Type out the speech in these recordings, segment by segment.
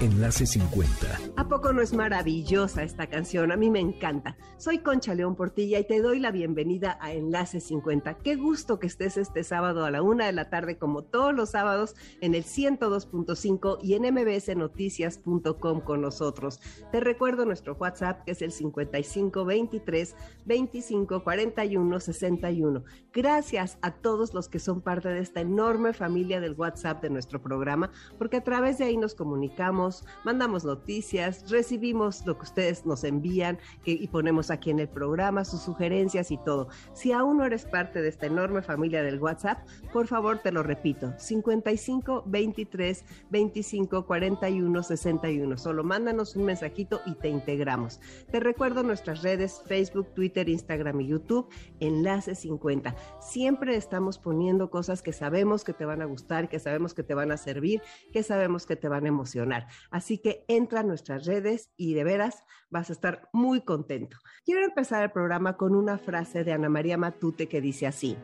Enlace 50. ¿A poco no es maravillosa esta canción? A mí me encanta. Soy Concha León Portilla y te doy la bienvenida a Enlace 50. Qué gusto que estés este sábado a la una de la tarde, como todos los sábados, en el 102.5 y en mbsnoticias.com con nosotros. Te recuerdo nuestro WhatsApp, que es el 5523 25 41 61. Gracias a todos los que son parte de esta enorme familia del WhatsApp de nuestro programa, porque a través de ahí nos comunicamos mandamos noticias, recibimos lo que ustedes nos envían y ponemos aquí en el programa, sus sugerencias y todo. Si aún no eres parte de esta enorme familia del WhatsApp, por favor te lo repito, 55 23 25 41 61. Solo mándanos un mensajito y te integramos. Te recuerdo nuestras redes Facebook, Twitter, Instagram y YouTube, enlace 50. Siempre estamos poniendo cosas que sabemos que te van a gustar, que sabemos que te van a servir, que sabemos que te van a emocionar. Así que entra a nuestras redes y de veras vas a estar muy contento. Quiero empezar el programa con una frase de Ana María Matute que dice así,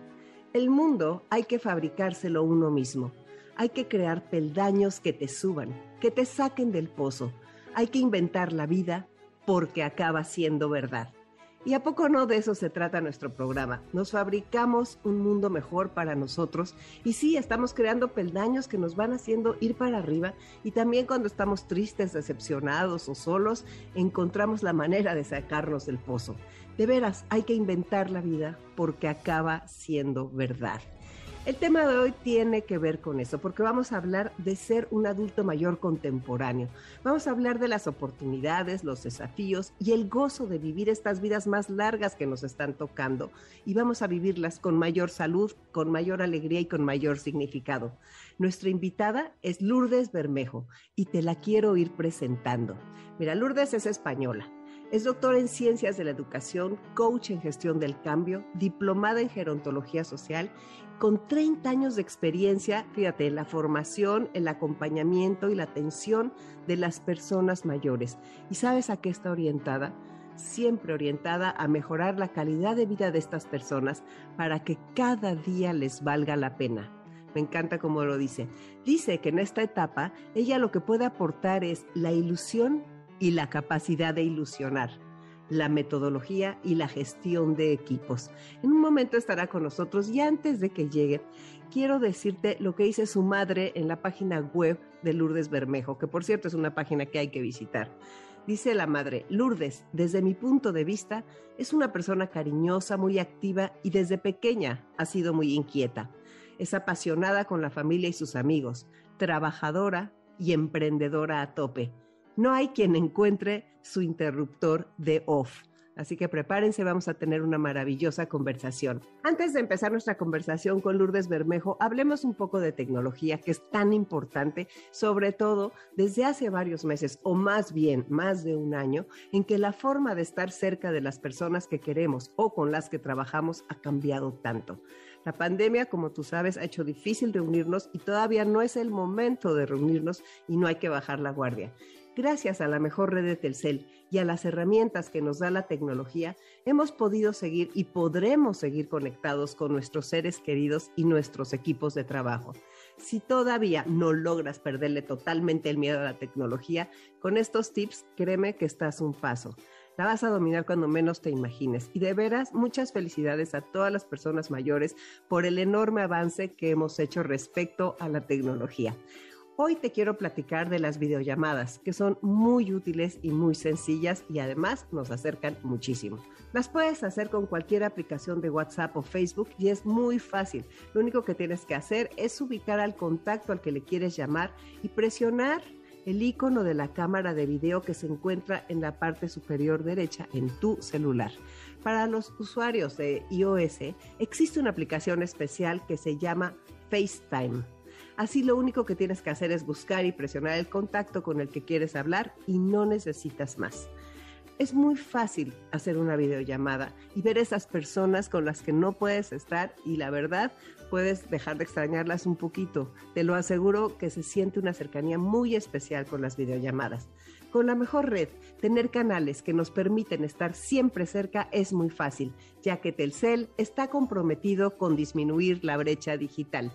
el mundo hay que fabricárselo uno mismo, hay que crear peldaños que te suban, que te saquen del pozo, hay que inventar la vida porque acaba siendo verdad. ¿Y a poco no de eso se trata nuestro programa? Nos fabricamos un mundo mejor para nosotros y sí, estamos creando peldaños que nos van haciendo ir para arriba y también cuando estamos tristes, decepcionados o solos, encontramos la manera de sacarnos del pozo. De veras, hay que inventar la vida porque acaba siendo verdad. El tema de hoy tiene que ver con eso, porque vamos a hablar de ser un adulto mayor contemporáneo. Vamos a hablar de las oportunidades, los desafíos y el gozo de vivir estas vidas más largas que nos están tocando. Y vamos a vivirlas con mayor salud, con mayor alegría y con mayor significado. Nuestra invitada es Lourdes Bermejo y te la quiero ir presentando. Mira, Lourdes es española es doctor en Ciencias de la Educación, coach en Gestión del Cambio, diplomada en Gerontología Social, con 30 años de experiencia, fíjate, en la formación, el acompañamiento y la atención de las personas mayores. ¿Y sabes a qué está orientada? Siempre orientada a mejorar la calidad de vida de estas personas para que cada día les valga la pena. Me encanta cómo lo dice. Dice que en esta etapa ella lo que puede aportar es la ilusión y la capacidad de ilusionar, la metodología y la gestión de equipos. En un momento estará con nosotros y antes de que llegue, quiero decirte lo que dice su madre en la página web de Lourdes Bermejo, que por cierto es una página que hay que visitar. Dice la madre, Lourdes, desde mi punto de vista, es una persona cariñosa, muy activa y desde pequeña ha sido muy inquieta. Es apasionada con la familia y sus amigos, trabajadora y emprendedora a tope no hay quien encuentre su interruptor de off. Así que prepárense, vamos a tener una maravillosa conversación. Antes de empezar nuestra conversación con Lourdes Bermejo, hablemos un poco de tecnología, que es tan importante, sobre todo desde hace varios meses, o más bien más de un año, en que la forma de estar cerca de las personas que queremos o con las que trabajamos ha cambiado tanto. La pandemia, como tú sabes, ha hecho difícil reunirnos y todavía no es el momento de reunirnos y no hay que bajar la guardia. Gracias a la mejor red de Telcel y a las herramientas que nos da la tecnología, hemos podido seguir y podremos seguir conectados con nuestros seres queridos y nuestros equipos de trabajo. Si todavía no logras perderle totalmente el miedo a la tecnología, con estos tips créeme que estás un paso. La vas a dominar cuando menos te imagines. Y de veras, muchas felicidades a todas las personas mayores por el enorme avance que hemos hecho respecto a la tecnología. Hoy te quiero platicar de las videollamadas, que son muy útiles y muy sencillas y además nos acercan muchísimo. Las puedes hacer con cualquier aplicación de WhatsApp o Facebook y es muy fácil. Lo único que tienes que hacer es ubicar al contacto al que le quieres llamar y presionar el icono de la cámara de video que se encuentra en la parte superior derecha en tu celular. Para los usuarios de iOS existe una aplicación especial que se llama FaceTime Así lo único que tienes que hacer es buscar y presionar el contacto con el que quieres hablar y no necesitas más. Es muy fácil hacer una videollamada y ver esas personas con las que no puedes estar y la verdad puedes dejar de extrañarlas un poquito. Te lo aseguro que se siente una cercanía muy especial con las videollamadas. Con la mejor red, tener canales que nos permiten estar siempre cerca es muy fácil, ya que Telcel está comprometido con disminuir la brecha digital.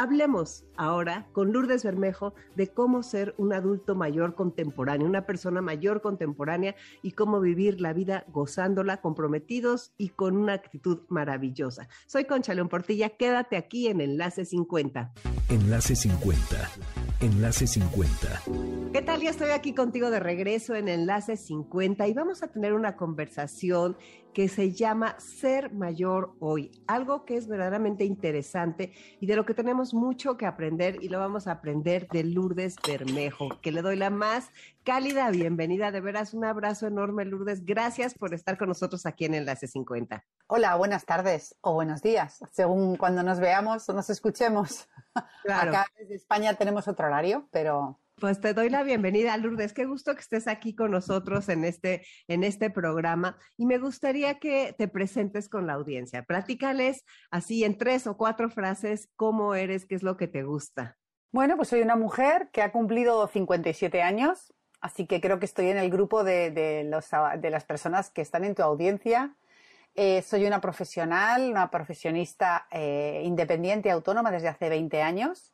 Hablemos ahora con Lourdes Bermejo de cómo ser un adulto mayor contemporáneo, una persona mayor contemporánea y cómo vivir la vida gozándola, comprometidos y con una actitud maravillosa. Soy Concha León Portilla, quédate aquí en Enlace 50. Enlace 50. Enlace 50. ¿Qué tal? Ya estoy aquí contigo de regreso en Enlace 50 y vamos a tener una conversación que se llama Ser Mayor Hoy, algo que es verdaderamente interesante y de lo que tenemos mucho que aprender y lo vamos a aprender de Lourdes Bermejo, que le doy la más cálida bienvenida. De veras, un abrazo enorme, Lourdes. Gracias por estar con nosotros aquí en Enlace 50. Hola, buenas tardes o buenos días, según cuando nos veamos o nos escuchemos. Claro. Acá desde España tenemos otro horario, pero pues te doy la bienvenida, Lourdes. Qué gusto que estés aquí con nosotros en este, en este programa. Y me gustaría que te presentes con la audiencia. Platícales así en tres o cuatro frases cómo eres, qué es lo que te gusta. Bueno, pues soy una mujer que ha cumplido 57 años, así que creo que estoy en el grupo de, los, de las personas que están en tu audiencia. Eh, soy una profesional, una profesionista eh, independiente, autónoma desde hace 20 años.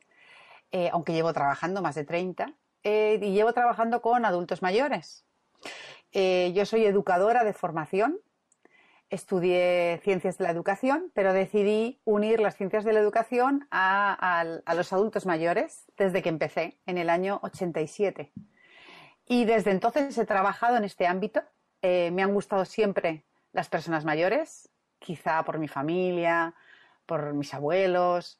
Eh, aunque llevo trabajando más de 30, eh, y llevo trabajando con adultos mayores. Eh, yo soy educadora de formación, estudié ciencias de la educación, pero decidí unir las ciencias de la educación a, los adultos mayores desde que empecé en el año 87. Y desde entonces he trabajado en este ámbito. me han gustado siempre las personas mayores, quizá por mi familia, por mis abuelos,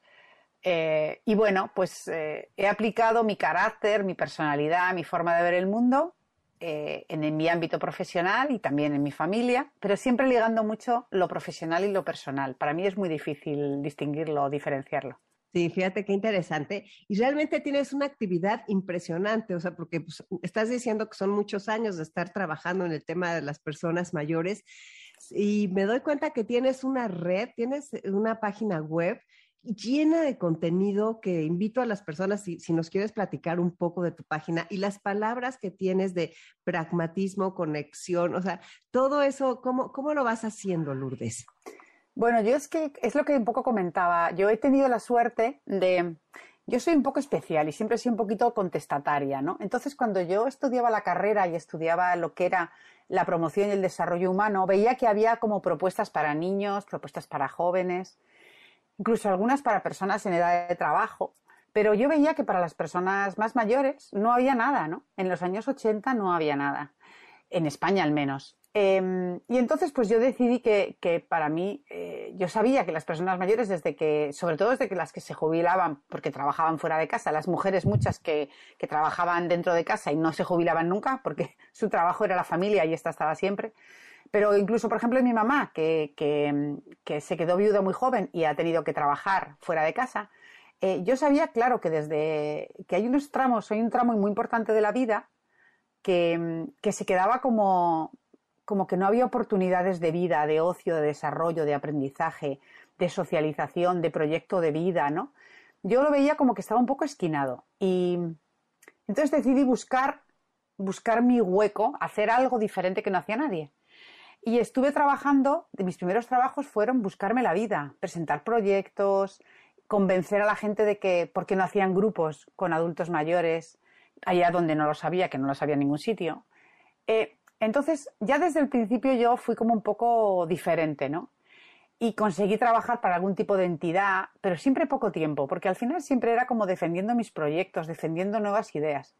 eh, y bueno, pues eh, he aplicado mi carácter, mi personalidad, mi forma de ver el mundo eh, en, mi ámbito profesional y también en mi familia, pero siempre ligando mucho lo profesional y lo personal. Para mí es muy difícil distinguirlo o diferenciarlo. Sí, fíjate qué interesante. Y realmente tienes una actividad impresionante, o sea, porque pues, estás diciendo que son muchos años de estar trabajando en el tema de las personas mayores y me doy cuenta que tienes una red, tienes una página web llena de contenido que invito a las personas, si, nos quieres platicar un poco de tu página y las palabras que tienes de pragmatismo, conexión, o sea, todo eso, ¿cómo, cómo lo vas haciendo, Lourdes? Bueno, yo es que es lo que un poco comentaba. Yo he tenido la suerte de. Yo soy un poco especial y siempre he sido un poquito contestataria, ¿no? Entonces, cuando yo estudiaba la carrera y estudiaba lo que era la promoción y el desarrollo humano, veía que había como propuestas para niños, propuestas para jóvenes, incluso algunas para personas en edad de trabajo. Pero yo veía que para las personas más mayores no había nada, ¿no? En los años 80 no había nada, en España al menos. Em, y entonces, pues yo decidí que, para mí, eh, yo sabía que las personas mayores, desde que, sobre todo desde que las que se jubilaban porque trabajaban fuera de casa, las mujeres muchas que, que trabajaban dentro de casa y no se jubilaban nunca porque su trabajo era la familia y esta estaba siempre, pero incluso, por ejemplo, mi mamá, que, que, se quedó viuda muy joven y ha tenido que trabajar fuera de casa, eh, yo sabía, claro, que desde que hay unos tramos, hay un tramo muy importante de la vida que, que se quedaba como, como que no había oportunidades de vida, de ocio, de desarrollo, de aprendizaje, de socialización, de proyecto de vida, ¿no? Yo lo veía como que estaba un poco esquinado. Y entonces decidí buscar, buscar mi hueco, hacer algo diferente que no hacía nadie. Y estuve trabajando, mis primeros trabajos fueron buscarme la vida, presentar proyectos, convencer a la gente de que, ¿por qué no hacían grupos con adultos mayores, allá donde no lo sabía, que no lo sabía en ningún sitio? Eh, entonces, ya desde el principio yo fui como un poco diferente, ¿no? Y conseguí trabajar para algún tipo de entidad, pero siempre poco tiempo, porque al final siempre era como defendiendo mis proyectos, defendiendo nuevas ideas.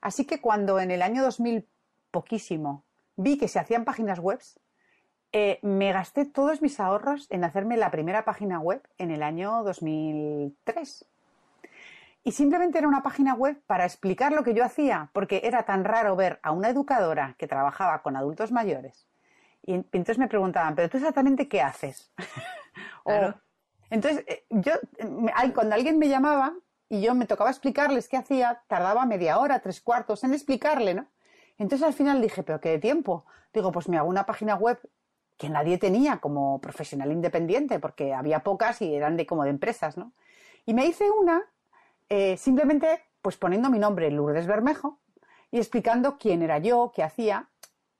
Así que cuando en el año 2000, poquísimo, vi que se hacían páginas web, eh, me gasté todos mis ahorros en hacerme la primera página web en el año 2003. Y simplemente era una página web para explicar lo que yo hacía, porque era tan raro ver a una educadora que trabajaba con adultos mayores. Y entonces me preguntaban, ¿pero tú exactamente qué haces? entonces, eh, yo, cuando alguien me llamaba y yo me tocaba explicarles qué hacía, tardaba media hora, tres cuartos en explicarle, ¿no? Entonces al final dije, pero qué de tiempo. digo, pues me hago una página web que nadie tenía como profesional independiente, porque había pocas y eran de como de empresas, ¿no? Y me hice una eh, simplemente pues poniendo mi nombre, Lourdes Bermejo, y explicando quién era yo, qué hacía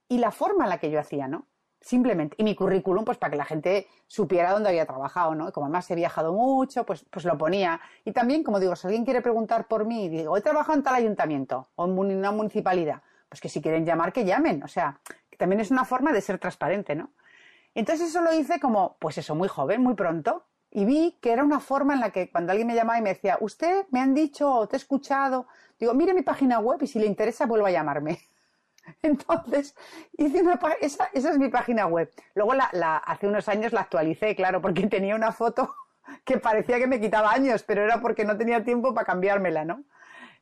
y la forma en la que yo hacía, ¿no? Simplemente. Y mi currículum, pues para que la gente supiera dónde había trabajado, ¿no? Y como además he viajado mucho, pues, pues lo ponía. Y también, como digo, si alguien quiere preguntar por mí, digo, he trabajado en tal ayuntamiento o en una municipalidad, pues que si quieren llamar, que llamen. O sea, que también es una forma de ser transparente, ¿no? Entonces eso lo hice como, pues eso, muy joven, muy pronto. Y vi que era una forma en la que cuando alguien me llamaba y me decía, usted me han dicho o te he escuchado, digo, mire mi página web y si le interesa vuelva a llamarme. Entonces, hice una, esa, es mi página web. Luego la, hace unos años la actualicé, claro, porque tenía una foto que parecía que me quitaba años, pero era porque no tenía tiempo para cambiármela, ¿no?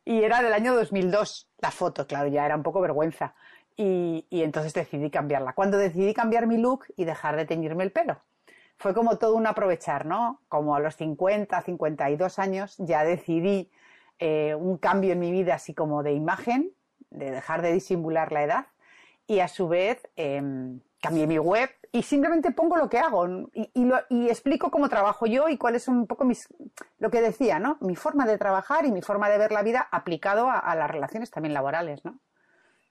Y era del año 2002 la foto, claro, ya era un poco vergüenza. Y, y entonces decidí cambiarla. Cuando decidí cambiar mi look y dejar de teñirme el pelo fue como todo un aprovechar, ¿no? Como a los 50, 52 años ya decidí eh, un cambio en mi vida así como de imagen, de dejar de disimular la edad y a su vez em, cambié mi web y simplemente pongo lo que hago y, explico cómo trabajo yo y cuáles son un poco mis, lo que decía, ¿no? Mi forma de trabajar y mi forma de ver la vida aplicado a, a las relaciones también laborales, ¿no?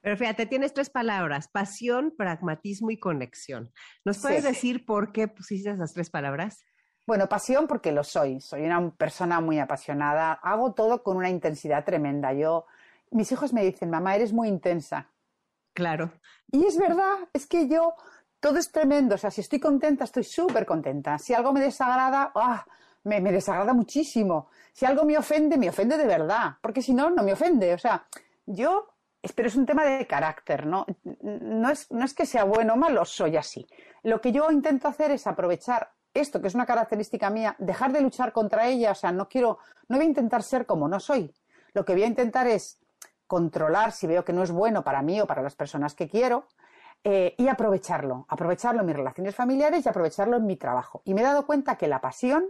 Pero fíjate, tienes tres palabras, pasión, pragmatismo y conexión. ¿Nos puedes decir por qué pusiste esas tres palabras? Bueno, pasión porque lo soy. Soy una persona muy apasionada. Hago todo con una intensidad tremenda. Yo, mis hijos me dicen, mamá, eres muy intensa. Claro. Y es verdad, es que yo, todo es tremendo. O sea, si estoy contenta, estoy súper contenta. Si algo me desagrada, ¡ah! me, me desagrada muchísimo. Si algo me ofende, me ofende de verdad. Porque si no, no me ofende. O sea, yo pero es un tema de carácter, ¿no? No es, no es que sea bueno o malo, soy así. Lo que yo intento hacer es aprovechar esto, que es una característica mía, dejar de luchar contra ella, o sea, no quiero, no voy a intentar ser como no soy. Lo que voy a intentar es controlar si veo que no es bueno para mí o para las personas que quiero eh, y aprovecharlo, aprovecharlo en mis relaciones familiares y aprovecharlo en mi trabajo. Y me he dado cuenta que la pasión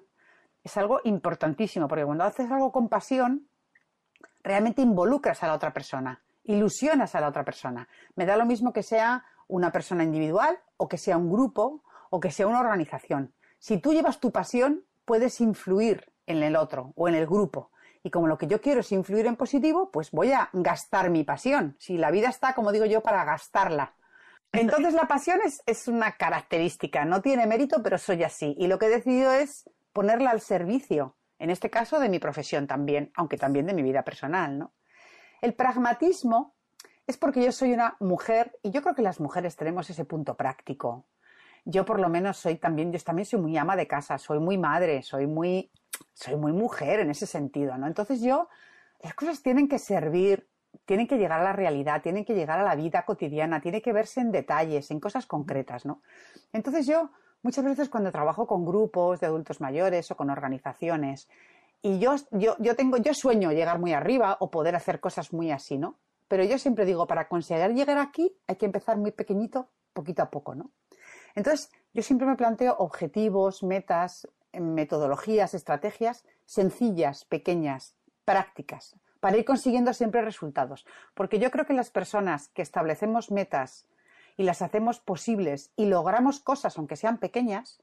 es algo importantísimo, porque cuando haces algo con pasión, realmente involucras a la otra persona ilusionas a la otra persona. Me da lo mismo que sea una persona individual o que sea un grupo o que sea una organización. Si tú llevas tu pasión, puedes influir en el otro o en el grupo. Y como lo que yo quiero es influir en positivo, pues voy a gastar mi pasión. Si la vida está, como digo yo, para gastarla. Entonces la pasión es, es una característica, no tiene mérito, pero soy así. Y lo que he decidido es ponerla al servicio, en este caso de mi profesión también, aunque también de mi vida personal, ¿no? El pragmatismo es porque yo soy una mujer y yo creo que las mujeres tenemos ese punto práctico. Yo por lo menos soy también, yo también soy muy ama de casa, soy muy madre, soy muy, soy muy mujer en ese sentido, ¿no? Entonces yo, las cosas tienen que servir, tienen que llegar a la realidad, tienen que llegar a la vida cotidiana, tiene que verse en detalles, en cosas concretas, ¿no? Entonces yo, muchas veces cuando trabajo con grupos de adultos mayores o con organizaciones, y yo, yo, yo, tengo, yo sueño llegar muy arriba o poder hacer cosas muy así, ¿no? Pero yo siempre digo, para conseguir llegar aquí hay que empezar muy pequeñito, poquito a poco, ¿no? Entonces, yo siempre me planteo objetivos, metas, metodologías, estrategias sencillas, pequeñas, prácticas, para ir consiguiendo siempre resultados. Porque yo creo que las personas que establecemos metas y las hacemos posibles y logramos cosas, aunque sean pequeñas,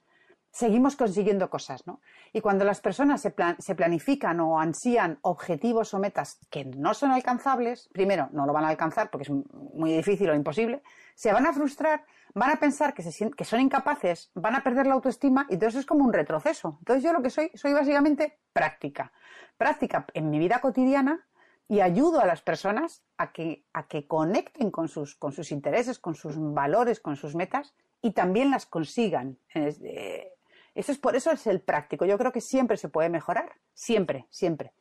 seguimos consiguiendo cosas, ¿no? Y cuando las personas se, planifican o ansían objetivos o metas que no son alcanzables, primero, no lo van a alcanzar porque es muy difícil o imposible, se van a frustrar, van a pensar que, se, que son incapaces, van a perder la autoestima y eso es como un retroceso. Entonces yo lo que soy, soy básicamente práctica. Práctica en mi vida cotidiana y ayudo a las personas a que, a que conecten con sus, con sus intereses, con sus valores, con sus metas y también las consigan. Eso es por eso es el práctico. Yo creo que siempre se puede mejorar, siempre, siempre.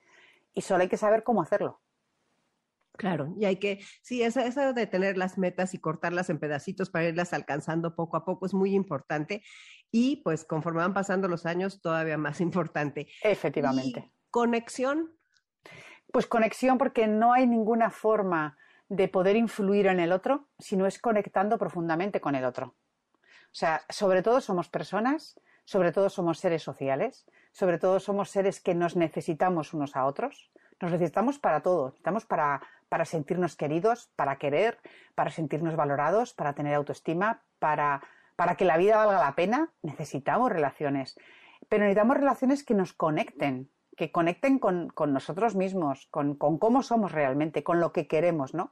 Y solo hay que saber cómo hacerlo. Claro, y hay que, sí, eso, eso, de tener las metas y cortarlas en pedacitos para irlas alcanzando poco a poco es muy importante y pues conforme van pasando los años todavía más importante. Efectivamente. ¿Conexión? Pues conexión porque no hay ninguna forma de poder influir en el otro si no es conectando profundamente con el otro. O sea, sobre todo somos personas sobre todo somos seres sociales, sobre todo somos seres que nos necesitamos unos a otros, nos necesitamos para todo, necesitamos para, para sentirnos queridos, para querer, para sentirnos valorados, para tener autoestima, para, para que la vida valga la pena, necesitamos relaciones. Pero necesitamos relaciones que nos conecten, que conecten con, nosotros mismos, con, con, cómo somos realmente, con lo que queremos, ¿no?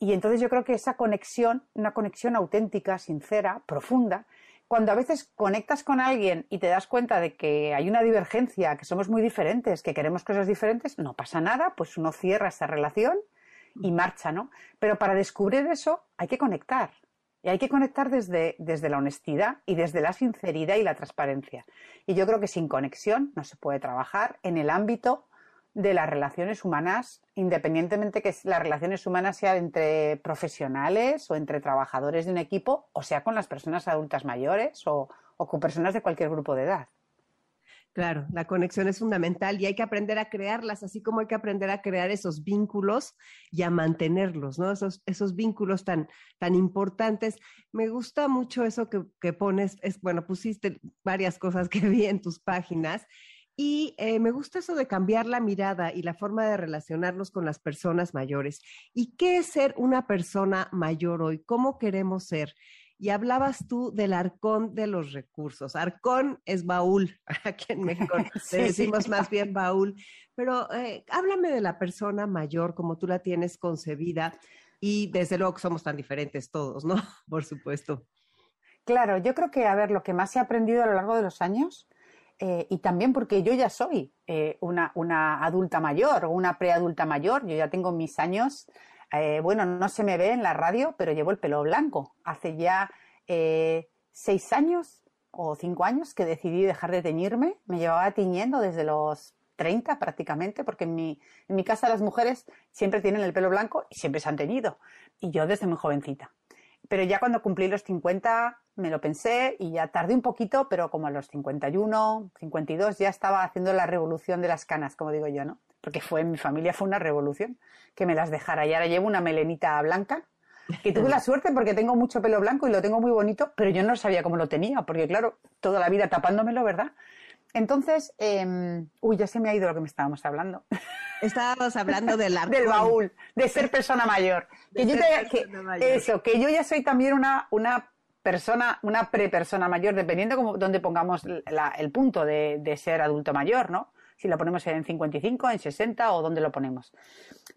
Y entonces yo creo que esa conexión, una conexión auténtica, sincera, profunda, cuando a veces conectas con alguien y te das cuenta de que hay una divergencia, que somos muy diferentes, que queremos cosas diferentes, no pasa nada, pues uno cierra esa relación y marcha, ¿no? Pero para descubrir eso hay que conectar. Y hay que conectar desde, desde la honestidad y desde la sinceridad y la transparencia. Y yo creo que sin conexión no se puede trabajar en el ámbito de las relaciones humanas, independientemente que las relaciones humanas sean entre profesionales o entre trabajadores de un equipo, o sea con las personas adultas mayores o, con personas de cualquier grupo de edad. Claro, la conexión es fundamental y hay que aprender a crearlas, así como hay que aprender a crear esos vínculos y a mantenerlos, ¿no? Esos, esos vínculos tan, tan importantes. Me gusta mucho eso que, que pones, es, bueno, pusiste varias cosas que vi en tus páginas y eh, me gusta eso de cambiar la mirada y la forma de relacionarnos con las personas mayores. ¿Y qué es ser una persona mayor hoy? ¿Cómo queremos ser? Y hablabas tú del arcón de los recursos. Arcón es baúl, aquí en México le decimos más bien baúl. Pero eh, háblame de la persona mayor como tú la tienes concebida. Y desde luego que somos tan diferentes todos, ¿no? Por supuesto. Claro, yo creo que, a ver, lo que más he aprendido a lo largo de los años eh, y también porque yo ya soy eh, una, adulta mayor o una preadulta mayor, yo ya tengo mis años, eh, bueno, no se me ve en la radio, pero llevo el pelo blanco. Hace ya seis años o cinco años que decidí dejar de teñirme, me llevaba tiñendo desde los 30 prácticamente, porque en mi, en mi casa las mujeres siempre tienen el pelo blanco y siempre se han teñido, y yo desde muy jovencita. Pero ya cuando cumplí los 50 me lo pensé y ya tardé un poquito, pero como a los 51, 52 ya estaba haciendo la revolución de las canas, como digo yo, ¿no? Porque fue en mi familia fue una revolución que me las dejara. Y ahora llevo una melenita blanca, que tuve la suerte porque tengo mucho pelo blanco y lo tengo muy bonito, pero yo no sabía cómo lo tenía, porque claro, toda la vida tapándomelo, ¿verdad? Entonces, em, uy, ya se me ha ido lo que me estábamos hablando. Estábamos hablando del del baúl, de ser persona mayor. que yo Eso, que yo ya soy también una, una persona, una prepersona mayor, dependiendo como donde pongamos el punto de, ser adulto mayor, ¿no? Si lo ponemos en 55, en 60 o donde lo ponemos.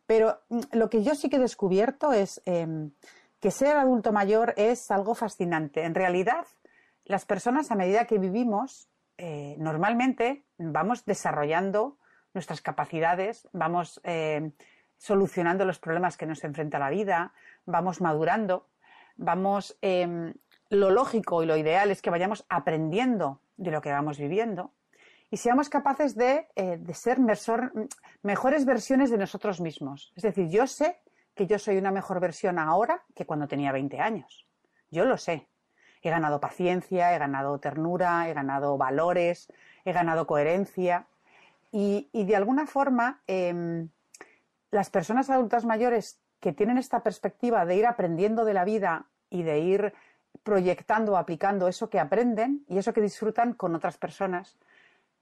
Pero mm, lo que yo sí que he descubierto es em, que ser adulto mayor es algo fascinante. En realidad, las personas a medida que vivimos, eh, normalmente vamos desarrollando nuestras capacidades, vamos eh, solucionando los problemas que nos enfrenta la vida, vamos madurando, vamos em, lo lógico y lo ideal es que vayamos aprendiendo de lo que vamos viviendo y seamos capaces de, eh, ser mejores versiones de nosotros mismos. Es decir, yo sé que yo soy una mejor versión ahora que cuando tenía 20 años. Yo lo sé. He ganado paciencia, he ganado ternura, he ganado valores, he ganado coherencia. Y, de alguna forma, em, las personas adultas mayores que tienen esta perspectiva de ir aprendiendo de la vida y de ir proyectando aplicando eso que aprenden y eso que disfrutan con otras personas,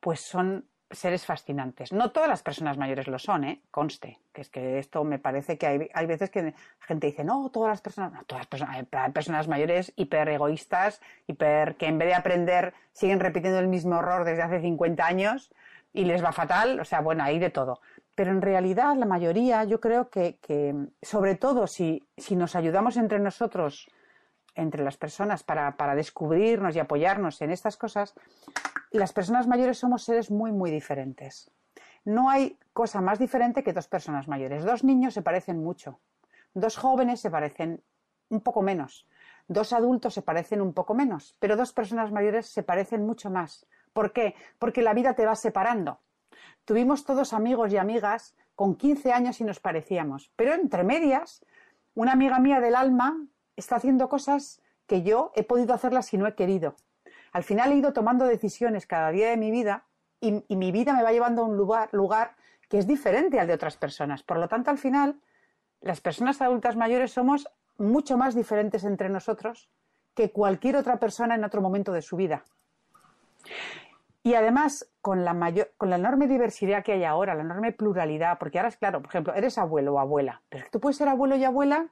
pues son seres fascinantes. No todas las personas mayores lo son, ¿eh? conste, que es que esto me parece que hay, hay veces que la gente dice, no, todas las personas, no, todas las personas, hay personas mayores hiper egoístas, hiper que en vez de aprender siguen repitiendo el mismo error desde hace 50 años y les va fatal, o sea, bueno, hay de todo. Pero en realidad la mayoría, yo creo que, que sobre todo si, si nos ayudamos entre nosotros entre las personas para, para, descubrirnos y apoyarnos en estas cosas, las personas mayores somos seres muy, muy diferentes. No hay cosa más diferente que dos personas mayores. Dos niños se parecen mucho. Dos jóvenes se parecen un poco menos. Dos adultos se parecen un poco menos. Pero dos personas mayores se parecen mucho más. ¿Por qué? Porque la vida te va separando. Tuvimos todos amigos y amigas con 15 años y nos parecíamos. Pero entre medias, una amiga mía del alma está haciendo cosas que yo he podido hacerlas si no he querido. Al final he ido tomando decisiones cada día de mi vida y, mi vida me va llevando a un lugar, lugar que es diferente al de otras personas. Por lo tanto, al final, las personas adultas mayores somos mucho más diferentes entre nosotros que cualquier otra persona en otro momento de su vida. Y además, con la, mayor, con la enorme diversidad que hay ahora, la enorme pluralidad, porque ahora es claro, por ejemplo, eres abuelo o abuela, pero tú puedes ser abuelo y abuela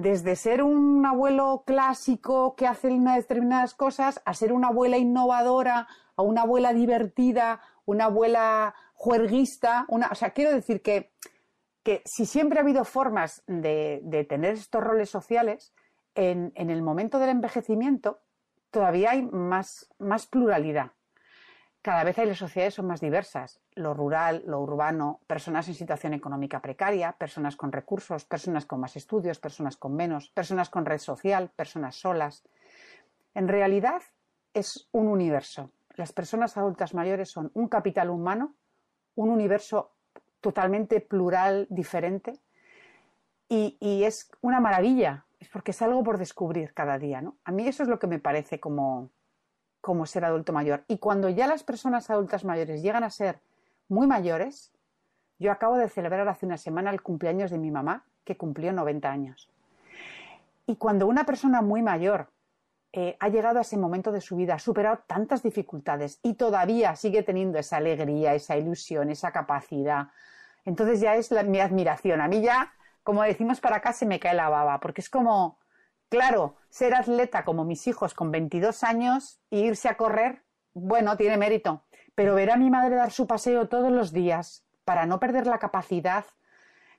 desde ser un abuelo clásico que hace unas determinadas cosas a ser una abuela innovadora, a una abuela divertida, una abuela juerguista, o sea, quiero decir que, que si siempre ha habido formas de, de tener estos roles sociales, en, en, el momento del envejecimiento todavía hay más, más pluralidad cada vez las sociedades son más diversas, lo rural, lo urbano, personas en situación económica precaria, personas con recursos, personas con más estudios, personas con menos, personas con red social, personas solas. En realidad es un universo. Las personas adultas mayores son un capital humano, un universo totalmente plural, diferente, y, y es una maravilla, es porque es algo por descubrir cada día. ¿no? A mí eso es lo que me parece como, como ser adulto mayor. Y cuando ya las personas adultas mayores llegan a ser muy mayores, yo acabo de celebrar hace una semana el cumpleaños de mi mamá, que cumplió 90 años. Y cuando una persona muy mayor eh, ha llegado a ese momento de su vida, ha superado tantas dificultades y todavía sigue teniendo esa alegría, esa ilusión, esa capacidad, entonces ya es mi admiración. A mí ya, como decimos para acá, se me cae la baba, porque es como, Claro, ser atleta como mis hijos con 22 años e irse a correr, bueno, tiene mérito. Pero ver a mi madre dar su paseo todos los días para no perder la capacidad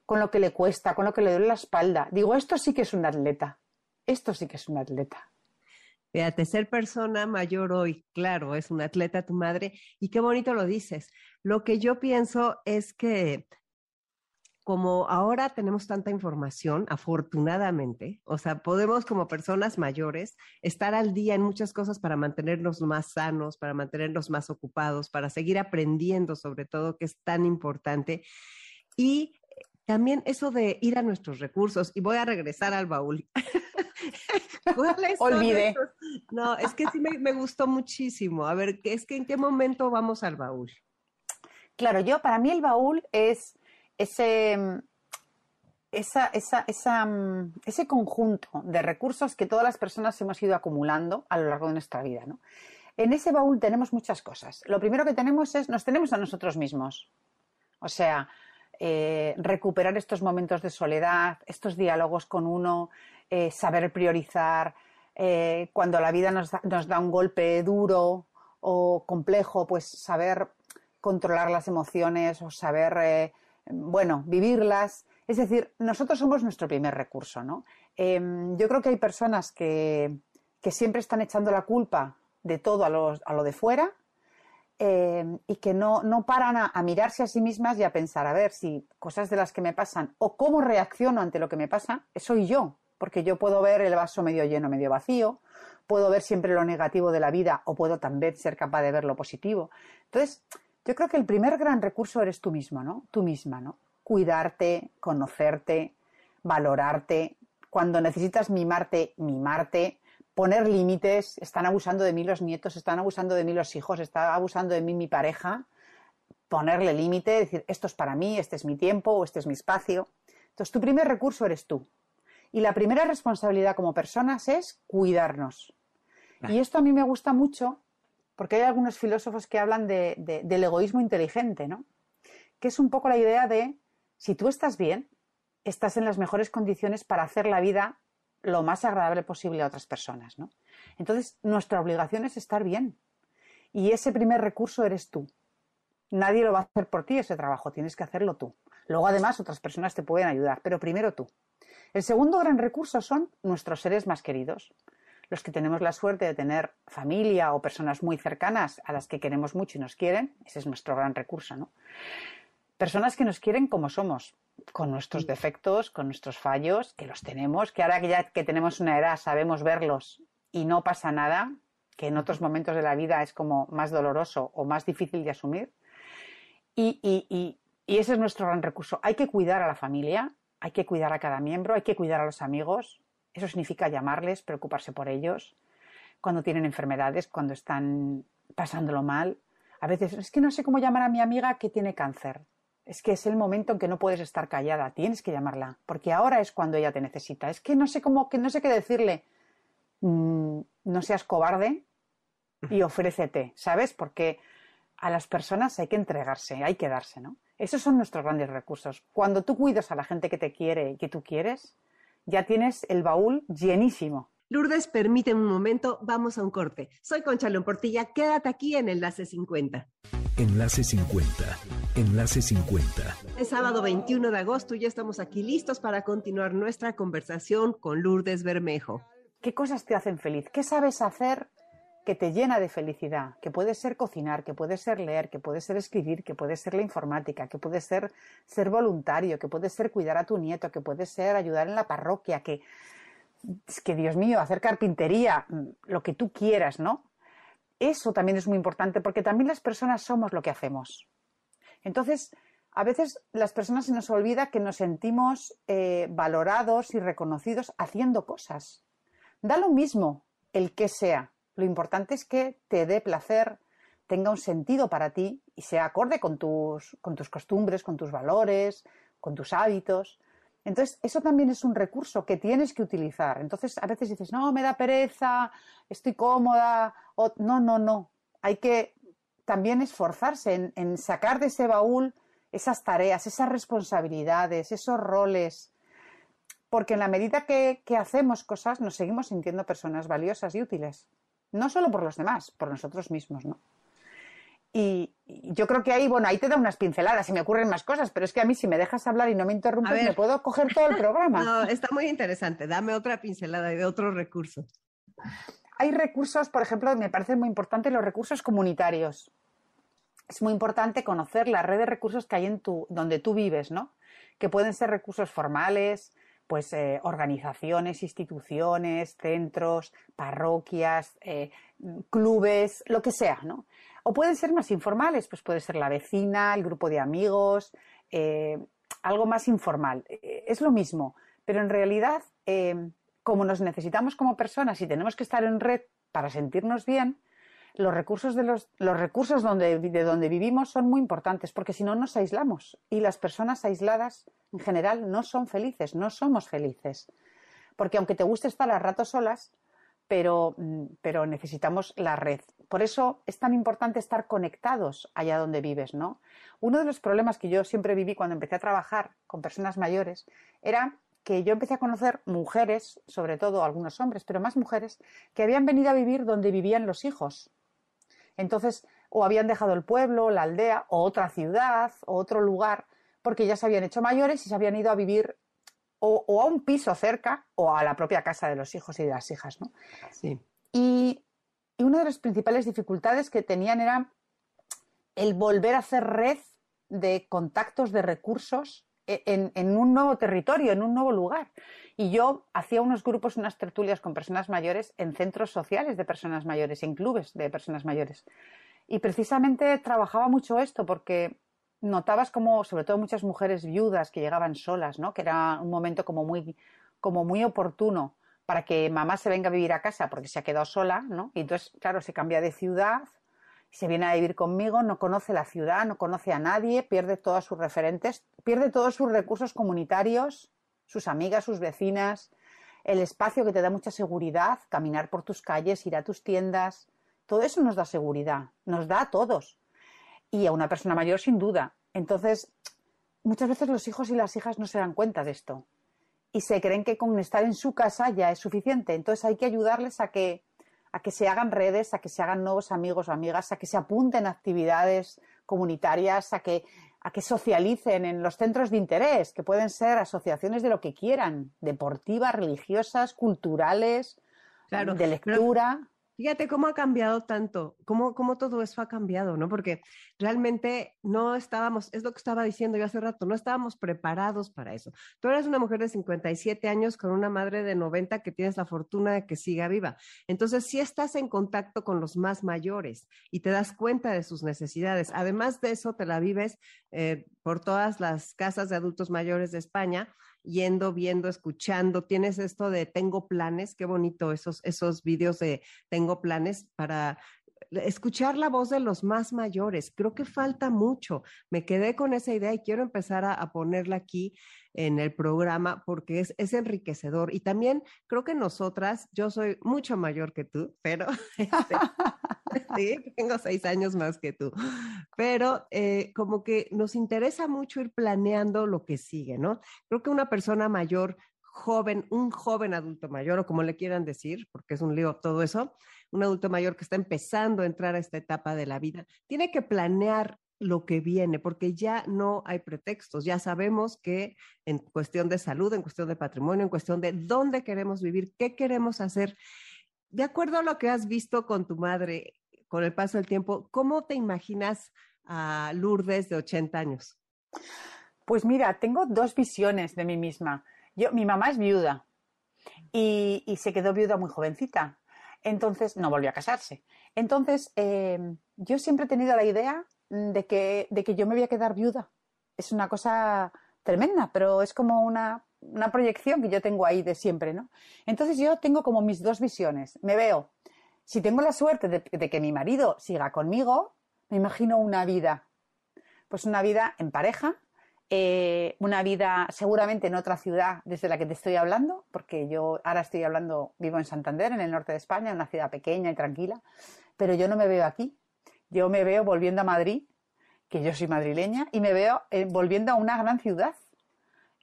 con lo que le cuesta, con lo que le duele la espalda. Digo, esto sí que es un atleta. Esto sí que es un atleta. Fíjate, ser persona mayor hoy, claro, es un atleta tu madre, y qué bonito lo dices. Lo que yo pienso es que como ahora tenemos tanta información, afortunadamente, o sea, podemos como personas mayores estar al día en muchas cosas para mantenernos más sanos, para mantenernos más ocupados, para seguir aprendiendo sobre todo, que es tan importante. Y también eso de ir a nuestros recursos, y voy a regresar al baúl. Olvide. No, es que sí me, me gustó muchísimo. A ver, es que en qué momento vamos al baúl. Claro, yo para mí el baúl es ese, esa, esa, ese conjunto de recursos que todas las personas hemos ido acumulando a lo largo de nuestra vida. ¿no? En ese baúl tenemos muchas cosas. Lo primero que tenemos es, nos tenemos a nosotros mismos. O sea, eh, recuperar estos momentos de soledad, estos diálogos con uno, eh, saber priorizar. Eh, cuando la vida nos da, nos da un golpe duro o complejo, pues saber controlar las emociones o saber bueno, vivirlas. Es decir, nosotros somos nuestro primer recurso, ¿no? Em, yo creo que hay personas que, siempre están echando la culpa de todo a, lo de fuera em, y que no, paran a, mirarse a sí mismas y a pensar, a ver si cosas de las que me pasan o cómo reacciono ante lo que me pasa, soy yo, porque yo puedo ver el vaso medio lleno, medio vacío, puedo ver siempre lo negativo de la vida o puedo también ser capaz de ver lo positivo. Entonces, yo creo que el primer gran recurso eres tú mismo, ¿no? Tú misma, ¿no? Cuidarte, conocerte, valorarte. Cuando necesitas mimarte, mimarte, poner límites. Están abusando de mí los nietos, están abusando de mí los hijos, está abusando de mí mi pareja. Ponerle límite, decir, esto es para mí, este es mi tiempo o este es mi espacio. Entonces, tu primer recurso eres tú. Y la primera responsabilidad como personas es cuidarnos. Y esto a mí me gusta mucho porque hay algunos filósofos que hablan de, del egoísmo inteligente, ¿no? Que es un poco la idea de, si tú estás bien, estás en las mejores condiciones para hacer la vida lo más agradable posible a otras personas, ¿no? Entonces, nuestra obligación es estar bien. Y ese primer recurso eres tú. Nadie lo va a hacer por ti ese trabajo, tienes que hacerlo tú. Luego, además, otras personas te pueden ayudar, pero primero tú. El segundo gran recurso son nuestros seres más queridos los que tenemos la suerte de tener familia o personas muy cercanas a las que queremos mucho y nos quieren, ese es nuestro gran recurso, ¿no? Personas que nos quieren como somos, con nuestros defectos, con nuestros fallos, que los tenemos, que ahora que ya que tenemos una edad sabemos verlos y no pasa nada, que en otros momentos de la vida es como más doloroso o más difícil de asumir. Y, y, y ese es nuestro gran recurso. Hay que cuidar a la familia, hay que cuidar a cada miembro, hay que cuidar a los amigos, eso significa llamarles, preocuparse por ellos, cuando tienen enfermedades, cuando están pasándolo mal. A veces, es que no sé cómo llamar a mi amiga que tiene cáncer. Es que es el momento en que no puedes estar callada, tienes que llamarla, porque ahora es cuando ella te necesita. Es que no sé cómo, que no sé qué decirle. Mm, no seas cobarde y ofrécete, ¿sabes? Porque a las personas hay que entregarse, hay que darse, ¿no? Esos son nuestros grandes recursos. Cuando tú cuidas a la gente que te quiere y que tú quieres, ya tienes el baúl llenísimo. Lourdes, permíteme un momento, vamos a un corte. Soy Concha León Portilla, quédate aquí en Enlace 50. Enlace 50. Enlace 50. Es sábado 21 de agosto y ya estamos aquí listos para continuar nuestra conversación con Lourdes Bermejo. ¿Qué cosas te hacen feliz? ¿Qué sabes hacer que te llena de felicidad? Que puede ser cocinar, que puede ser leer, que puede ser escribir, que puede ser la informática, que puede ser ser voluntario, que puede ser cuidar a tu nieto, que puede ser ayudar en la parroquia, que que Dios mío, hacer carpintería, mm, lo que tú quieras, ¿no? Eso también es muy importante porque también las personas somos lo que hacemos. Entonces, a veces las personas se nos olvida que nos sentimos eh, valorados y reconocidos haciendo cosas. Da lo mismo el que sea. Lo importante es que te dé placer, tenga un sentido para ti y sea acorde con tus, con tus costumbres, con tus valores, con tus hábitos. Entonces, eso también es un recurso que tienes que utilizar. Entonces, a veces dices, no, me da pereza, estoy cómoda, o no, no, no. Hay que también esforzarse en, sacar de ese baúl esas tareas, esas responsabilidades, esos roles. Porque en la medida que, que hacemos cosas, nos seguimos sintiendo personas valiosas y útiles. No solo por los demás, por nosotros mismos, ¿no? Y yo creo que ahí, bueno, ahí te da unas pinceladas y me ocurren más cosas, pero es que a mí si me dejas hablar y no me interrumpes, me puedo coger todo el programa. No, está muy interesante. Dame otra pincelada de otro recurso. Hay recursos, por ejemplo, me parecen muy importantes los recursos comunitarios. Es muy importante conocer la red de recursos que hay en tu, donde tú vives, ¿no? Que pueden ser recursos formales, pues eh, organizaciones, instituciones, centros, parroquias, eh, clubes, lo que sea, ¿no? O pueden ser más informales, pues puede ser la vecina, el grupo de amigos, eh, algo más informal. Es lo mismo, pero en realidad, como nos necesitamos como personas y tenemos que estar en red para sentirnos bien, los recursos, de los, los recursos donde, de donde vivimos son muy importantes, porque si no nos aislamos. Y las personas aisladas, en general, no son felices, no somos felices. Porque aunque te guste estar a rato solas, pero, mm, pero necesitamos la red. Por eso es tan importante estar conectados allá donde vives, ¿no? Uno de los problemas que yo siempre viví cuando empecé a trabajar con personas mayores era que yo empecé a conocer mujeres, sobre todo algunos hombres, pero más mujeres, que habían venido a vivir donde vivían los hijos. Entonces, o habían dejado el pueblo, la aldea, o otra ciudad, o otro lugar, porque ya se habían hecho mayores y se habían ido a vivir o, a un piso cerca o a la propia casa de los hijos y de las hijas, ¿no? Sí. Y, una de las principales dificultades que tenían era el volver a hacer red de contactos, de recursos e, en, un nuevo territorio, en un nuevo lugar. Y yo hacía unos grupos, unas tertulias con personas mayores en centros sociales de personas mayores, en clubes de personas mayores. Y precisamente trabajaba mucho esto porque notabas como, sobre todo muchas mujeres viudas que llegaban solas, ¿no? Que era un momento como muy, como muy oportuno para que mamá se venga a vivir a casa porque se ha quedado sola, ¿no? Y entonces, claro, se cambia de ciudad, se viene a vivir conmigo, no conoce la ciudad, no conoce a nadie, pierde todos sus referentes, pierde todos sus recursos comunitarios, sus amigas, sus vecinas, el espacio que te da mucha seguridad, caminar por tus calles, ir a tus tiendas, todo eso nos da seguridad, nos da a todos y a una persona mayor sin duda. Entonces, muchas veces los hijos y las hijas no se dan cuenta de esto y se creen que con estar en su casa ya es suficiente. Entonces hay que ayudarles a que, a que se hagan redes, a que se hagan nuevos amigos o amigas, a que se apunten a actividades comunitarias, a que, a que socialicen en los centros de interés, que pueden ser asociaciones de lo que quieran, deportivas, religiosas, culturales, de lectura. Fíjate cómo ha cambiado tanto, cómo, todo eso ha cambiado, ¿no? Porque realmente no estábamos, es lo que estaba diciendo yo hace rato, no estábamos preparados para eso. Tú eres una mujer de 57 años con una madre de 90 que tienes la fortuna de que siga viva. Entonces, sí estás en contacto con los más mayores y te das cuenta de sus necesidades. Además de eso, te la vives eh, por todas las casas de adultos mayores de España yendo, viendo, escuchando. Tienes esto de tengo planes, qué bonito esos, esos vídeos de tengo planes para escuchar la voz de los más mayores. Creo que falta mucho. Me quedé con esa idea y quiero empezar a, ponerla aquí en el programa porque es, es, enriquecedor. Y también creo que nosotras, yo soy mucho mayor que tú, pero este, sí, tengo seis años más que tú. Pero eh, como que nos interesa mucho ir planeando lo que sigue, ¿no? Creo que una persona mayor, joven, un joven adulto mayor, o como le quieran decir, porque es un lío todo eso, un adulto mayor que está empezando a entrar a esta etapa de la vida, tiene que planear lo que viene, porque ya no hay pretextos, ya sabemos que en cuestión de salud, en cuestión de patrimonio, en cuestión de dónde queremos vivir, qué queremos hacer, de acuerdo a lo que has visto con tu madre con el paso del tiempo, ¿cómo te imaginas a Lourdes de 80 años? Pues mira, tengo dos visiones de mí misma. Yo, mi mamá es viuda y, se quedó viuda muy jovencita. Entonces, no volvió a casarse. Entonces, eh, yo siempre he tenido la idea de que, de que yo me voy a quedar viuda. Es una cosa tremenda, pero es como una, una proyección que yo tengo ahí de siempre, ¿no? Entonces yo tengo como mis dos visiones. Me veo, si tengo la suerte de, que mi marido siga conmigo, me imagino una vida, pues una vida en pareja, eh, una vida seguramente en otra ciudad desde la que te estoy hablando, porque yo ahora estoy hablando, vivo en Santander, en el norte de España, una ciudad pequeña y tranquila, pero yo no me veo aquí. Yo me veo volviendo a Madrid, que yo soy madrileña, y me veo eh, volviendo a una gran ciudad.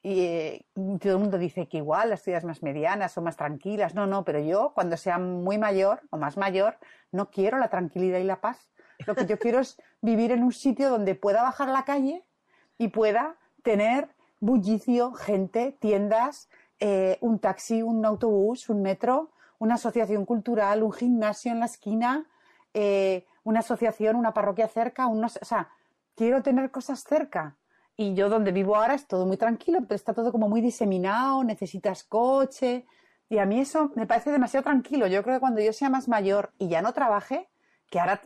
Y eh, todo el mundo dice que igual las ciudades más medianas son más tranquilas. No, no, pero yo cuando sea muy mayor o más mayor, no quiero la tranquilidad y la paz. Lo que yo quiero es vivir en un sitio donde pueda bajar la calle y pueda tener bullicio, gente, tiendas, eh, un taxi, un autobús, un metro, una asociación cultural, un gimnasio en la esquina, una asociación, una parroquia cerca, o sea, quiero tener cosas cerca. Y yo donde vivo ahora es todo muy tranquilo, pero está todo como muy diseminado, necesitas coche. Y a mí eso me parece demasiado tranquilo. Yo creo que cuando yo sea más mayor y ya no trabaje, que ahora,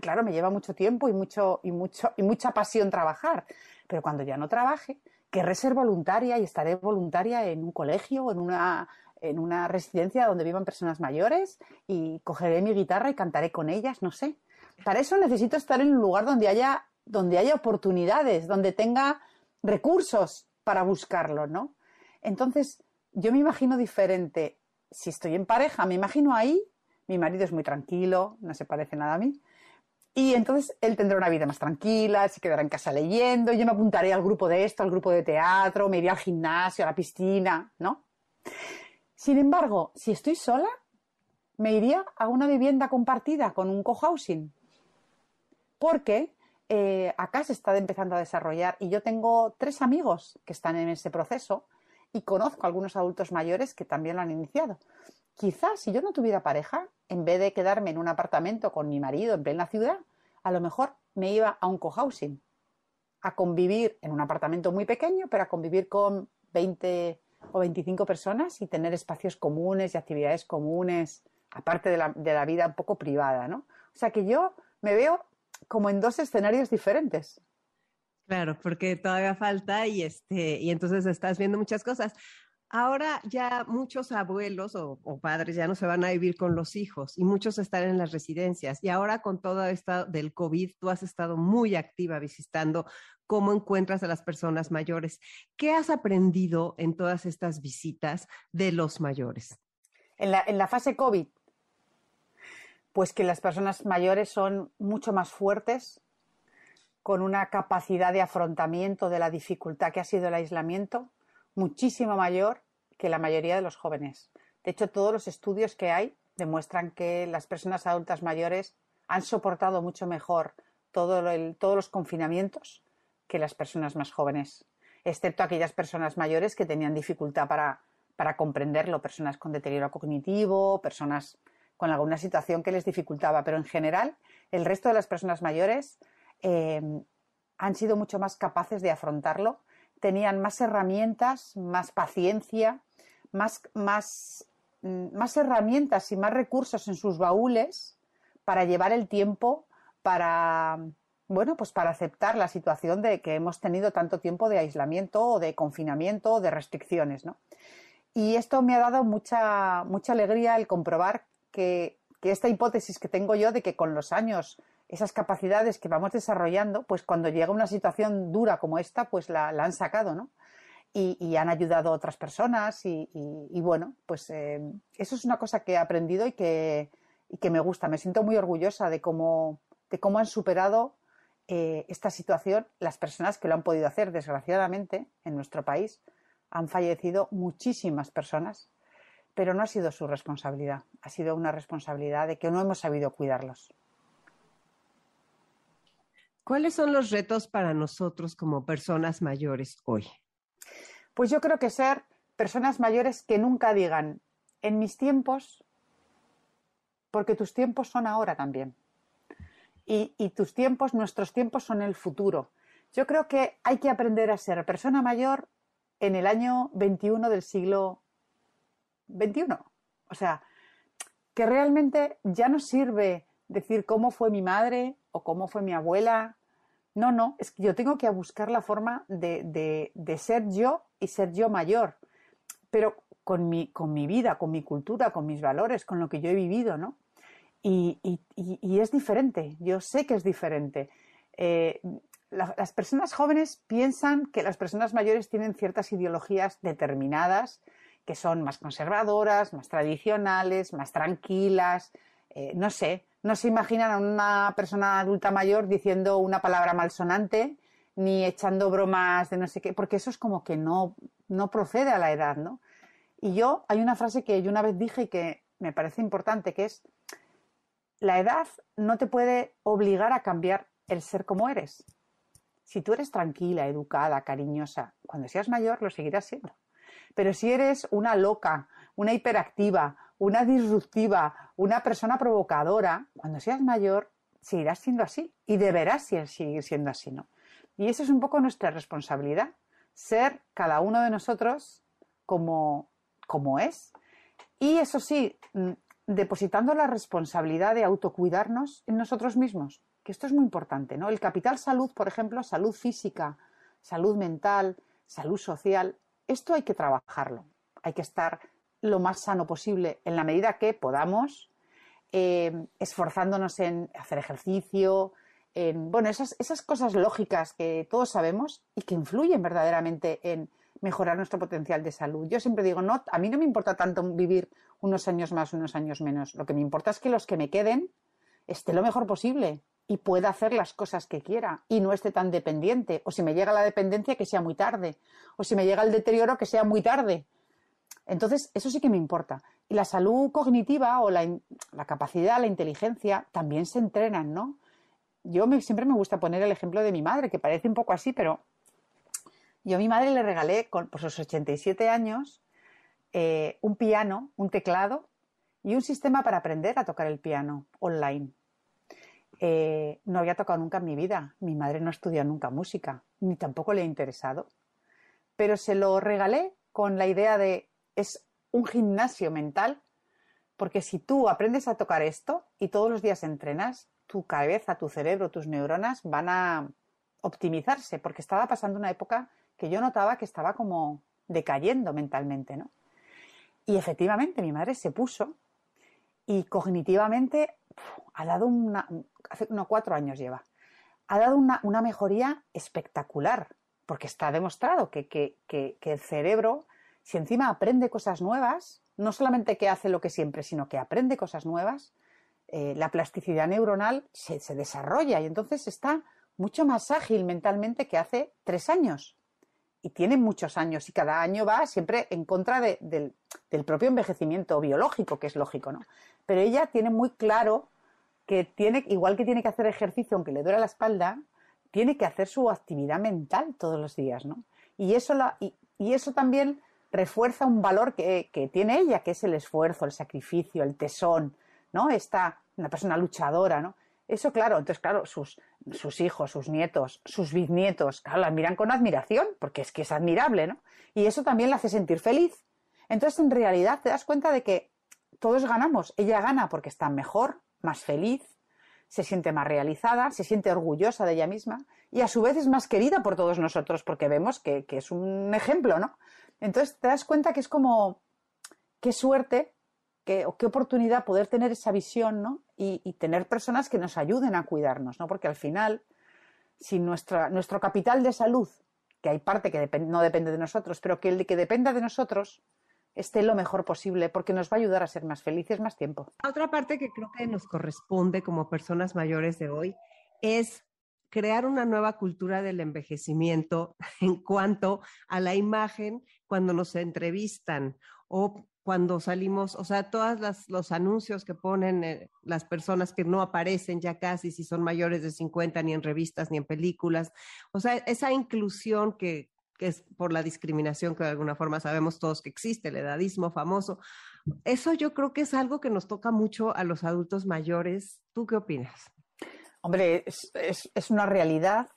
claro, me lleva mucho tiempo y, mucho, y, mucho, y mucha pasión trabajar, pero cuando ya no trabaje, querré ser voluntaria y estaré voluntaria en un colegio o en una en una residencia donde vivan personas mayores y cogeré mi guitarra y cantaré con ellas, no sé. Para eso necesito estar en un lugar donde haya, donde haya oportunidades, donde tenga recursos para buscarlo, ¿no? Entonces, yo me imagino diferente. Si estoy en pareja, me imagino ahí, mi marido es muy tranquilo, no se parece nada a mí, y entonces él tendrá una vida más tranquila, se quedará en casa leyendo, yo me apuntaré al grupo de esto, al grupo de teatro, me iré al gimnasio, a la piscina, ¿no? Sin embargo, si estoy sola, me iría a una vivienda compartida con un cohousing. Porque eh, acá se está empezando a desarrollar y yo tengo tres amigos que están en ese proceso y conozco a algunos adultos mayores que también lo han iniciado. Quizás si yo no tuviera pareja, en vez de quedarme en un apartamento con mi marido en plena ciudad, a lo mejor me iba a un cohousing, a convivir en un apartamento muy pequeño, pero a convivir con 20 o 25 personas y tener espacios comunes y actividades comunes, aparte de la, de la vida un poco privada, ¿no? O sea que yo me veo como en dos escenarios diferentes. Claro, porque todavía falta y este, y entonces estás viendo muchas cosas. Ahora ya muchos abuelos o, padres ya no se van a vivir con los hijos y muchos están en las residencias. Y ahora con todo esto del COVID, tú has estado muy activa visitando cómo encuentras a las personas mayores. ¿Qué has aprendido en todas estas visitas de los mayores? En la, en la fase COVID, pues que las personas mayores son mucho más fuertes, con una capacidad de afrontamiento de la dificultad que ha sido el aislamiento muchísimo mayor que la mayoría de los jóvenes. De hecho, todos los estudios que hay demuestran que las personas adultas mayores han soportado mucho mejor todos los confinamientos que las personas más jóvenes, excepto aquellas personas mayores que tenían dificultad para, comprenderlo, personas con deterioro cognitivo, personas con alguna situación que les dificultaba, pero en general el resto de las personas mayores eh, han sido mucho más capaces de afrontarlo tenían más herramientas, más paciencia, más, más, mm, más herramientas y más recursos en sus baúles para llevar el tiempo para, bueno, pues para aceptar la situación de que hemos tenido tanto tiempo de aislamiento o de confinamiento o de restricciones, ¿no? Y esto me ha dado mucha, mucha alegría el comprobar que, esta hipótesis que tengo yo de que con los años esas capacidades que vamos desarrollando, pues cuando llega una situación dura como esta, pues la, han sacado, ¿no? Y, han ayudado a otras personas y, bueno, pues eh, eso es una cosa que he aprendido y que, y que me gusta. Me siento muy orgullosa de cómo, de cómo han superado eh, esta situación las personas que lo han podido hacer. Desgraciadamente, en nuestro país han fallecido muchísimas personas, pero no ha sido su responsabilidad, ha sido una responsabilidad de que no hemos sabido cuidarlos. ¿Cuáles son los retos para nosotros como personas mayores hoy? Pues yo creo que ser personas mayores que nunca digan, en mis tiempos, porque tus tiempos son ahora también. Y, y, tus tiempos, nuestros tiempos son el futuro. Yo creo que hay que aprender a ser persona mayor en el año 21 del siglo XXI. O sea, que realmente ya no sirve decir cómo fue mi madre o cómo fue mi abuela. No, no, es que yo tengo que buscar la forma de, ser yo y ser yo mayor, pero con mi, con mi vida, con mi cultura, con mis valores, con lo que yo he vivido, ¿no? Y, es diferente, yo sé que es diferente. Eh, las personas jóvenes piensan que las personas mayores tienen ciertas ideologías determinadas, que son más conservadoras, más tradicionales, más tranquilas, eh, no sé, no se imaginan a una persona adulta mayor diciendo una palabra malsonante ni echando bromas de no sé qué, porque eso es como que no, no procede a la edad, ¿no? Y yo, hay una frase que yo una vez dije y que me parece importante, que es, la edad no te puede obligar a cambiar el ser como eres. Si tú eres tranquila, educada, cariñosa, cuando seas mayor lo seguirás siendo. Pero si eres una loca, una hiperactiva, una disruptiva, una persona provocadora, cuando seas mayor, seguirás siendo así y deberás seguir siendo así, ¿no? Y esa es un poco nuestra responsabilidad, ser cada uno de nosotros como, como es. Y eso sí, mm, depositando la responsabilidad de autocuidarnos en nosotros mismos, que esto es muy importante, ¿no? El capital salud, por ejemplo, salud física, salud mental, salud social, esto hay que trabajarlo. Hay que estar lo más sano posible en la medida que podamos, eh, esforzándonos en hacer ejercicio, en, bueno, esas, esas cosas lógicas que todos sabemos y que influyen verdaderamente en mejorar nuestro potencial de salud. Yo siempre digo, no, a mí no me importa tanto vivir unos años más, unos años menos. Lo que me importa es que los que me queden esté lo mejor posible y pueda hacer las cosas que quiera y no esté tan dependiente. O si me llega la dependencia, que sea muy tarde. O si me llega el deterioro, que sea muy tarde. Entonces, eso sí que me importa. Y la salud cognitiva o la, capacidad, la inteligencia, también se entrenan, ¿no? Yo siempre me gusta poner el ejemplo de mi madre, que parece un poco así, pero yo a mi madre le regalé, por sus 87 años, eh, un piano, un teclado y un sistema para aprender a tocar el piano online. Eh, no había tocado nunca en mi vida. Mi madre no estudió nunca música, ni tampoco le ha interesado. Pero se lo regalé con la idea de es un gimnasio mental, porque si tú aprendes a tocar esto y todos los días entrenas, tu cabeza, tu cerebro, tus neuronas van a optimizarse, porque estaba pasando una época que yo notaba que estaba como decayendo mentalmente, ¿no? Y efectivamente mi madre se puso y cognitivamente ha dado una, hace unos cuatro años lleva, ha dado una, mejoría espectacular, porque está demostrado que, que el cerebro si encima aprende cosas nuevas, no solamente que hace lo que siempre, sino que aprende cosas nuevas, eh, la plasticidad neuronal se, desarrolla y entonces está mucho más ágil mentalmente que hace tres años. Y tiene muchos años y cada año va siempre en contra del, del, propio envejecimiento biológico, que es lógico, ¿no? Pero ella tiene muy claro que tiene, igual que tiene que hacer ejercicio aunque le duele la espalda, tiene que hacer su actividad mental todos los días, ¿no? Y eso, la, y, eso también refuerza un valor que, tiene ella, que es el esfuerzo, el sacrificio, el tesón, ¿no? Está una persona luchadora, ¿no? Eso, claro, entonces, claro, sus, sus hijos, sus nietos, sus bisnietos, claro, la miran con admiración, porque es que es admirable, ¿no? Y eso también la hace sentir feliz. Entonces, en realidad, te das cuenta de que todos ganamos. Ella gana porque está mejor, más feliz, se siente más realizada, se siente orgullosa de ella misma y a su vez es más querida por todos nosotros porque vemos que, que es un ejemplo, ¿no? Entonces te das cuenta que es como, qué suerte, qué, qué oportunidad poder tener esa visión, ¿no? Y, tener personas que nos ayuden a cuidarnos, ¿no? Porque al final, si nuestra, nuestro capital de salud, que hay parte que no depende de nosotros, pero que el que dependa de nosotros, esté lo mejor posible, porque nos va a ayudar a ser más felices más tiempo. Otra parte que creo que nos corresponde como personas mayores de hoy es crear una nueva cultura del envejecimiento en cuanto a la imagen cuando nos entrevistan o cuando salimos, o sea, todos los anuncios que ponen eh, las personas que no aparecen ya casi si son mayores de 50 ni en revistas ni en películas, o sea, esa inclusión que, que es por la discriminación que de alguna forma sabemos todos que existe, el edadismo famoso, eso yo creo que es algo que nos toca mucho a los adultos mayores. ¿Tú qué opinas? Hombre, es, es, es una realidad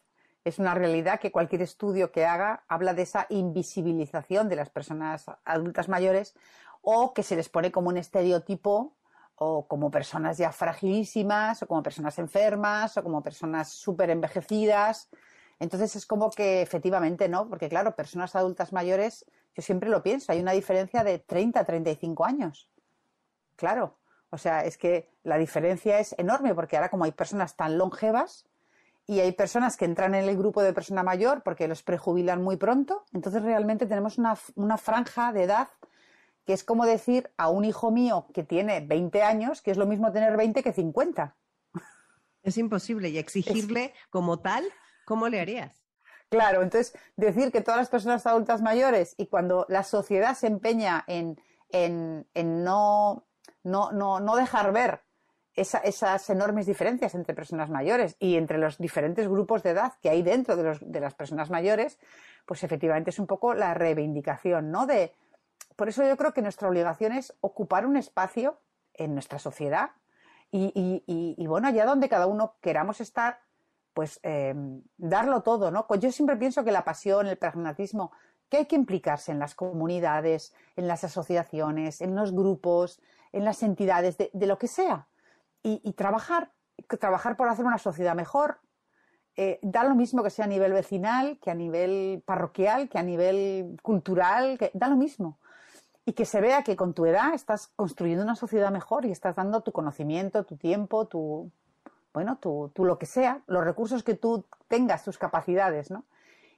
es una realidad que cualquier estudio que haga habla de esa invisibilización de las personas adultas mayores o que se les pone como un estereotipo o como personas ya fragilísimas o como personas enfermas o como personas súper envejecidas. Entonces es como que efectivamente no, porque claro, personas adultas mayores, yo siempre lo pienso, hay una diferencia de 30 a 35 años. Claro, o sea, es que la diferencia es enorme porque ahora como hay personas tan longevas y hay personas que entran en el grupo de persona mayor porque los prejubilan muy pronto, entonces realmente tenemos una, una franja de edad que es como decir a un hijo mío que tiene 20 años que es lo mismo tener 20 que 50. Es imposible y exigirle como tal, ¿cómo le harías? Claro, entonces decir que todas las personas adultas mayores y cuando la sociedad se empeña en, no, no, no, dejar ver esas enormes diferencias entre personas mayores y entre los diferentes grupos de edad que hay dentro de, los, de las personas mayores, pues efectivamente es un poco la reivindicación, ¿no? De, por eso yo creo que nuestra obligación es ocupar un espacio en nuestra sociedad y, bueno, allá donde cada uno queramos estar, pues eh, darlo todo, ¿no? Yo siempre pienso que la pasión, el pragmatismo, que hay que implicarse en las comunidades, en las asociaciones, en los grupos, en las entidades, de, lo que sea, y, trabajar, trabajar por hacer una sociedad mejor. Eh, da lo mismo que sea a nivel vecinal, que a nivel parroquial, que a nivel cultural, que, da lo mismo y que se vea que con tu edad estás construyendo una sociedad mejor y estás dando tu conocimiento, tu tiempo, tu, bueno, tu, lo que sea, los recursos que tú tengas, tus capacidades, ¿no?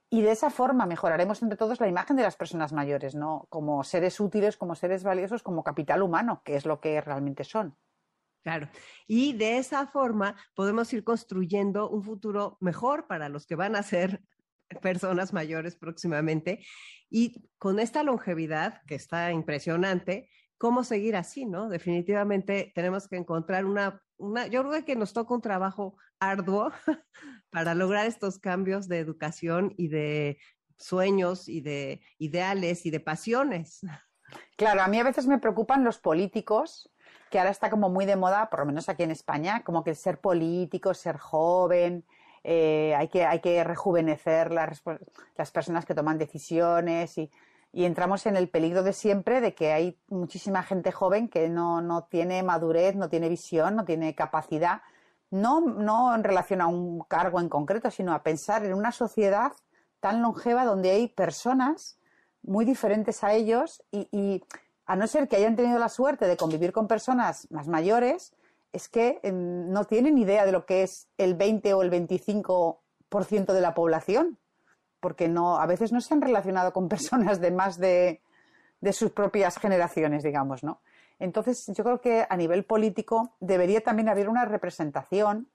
Y de esa forma mejoraremos entre todos la imagen de las personas mayores, ¿no? Como seres útiles, como seres valiosos, como capital humano, que es lo que realmente son. Claro. Y de esa forma podemos ir construyendo un futuro mejor para los que van a ser personas mayores próximamente. Y con esta longevidad, que está impresionante, ¿cómo seguir así, no? Definitivamente tenemos que encontrar una, una yo creo que nos toca un trabajo arduo para lograr estos cambios de educación y de sueños y de ideales y de pasiones. Claro, a mí a veces me preocupan los políticos, que ahora está como muy de moda, por lo menos aquí en España, como que ser político, ser joven, eh, hay, que, hay que rejuvenecer las, las personas que toman decisiones y, y, entramos en el peligro de siempre de que hay muchísima gente joven que no, no tiene madurez, no tiene visión, no tiene capacidad, no, no en relación a un cargo en concreto, sino a pensar en una sociedad tan longeva donde hay personas muy diferentes a ellos y, a no ser que hayan tenido la suerte de convivir con personas más mayores, es que em, no tienen idea de lo que es el 20 o el 25% de la población, porque no, a veces no se han relacionado con personas de más de, de sus propias generaciones, digamos, ¿no? Entonces, yo creo que a nivel político debería también haber una representación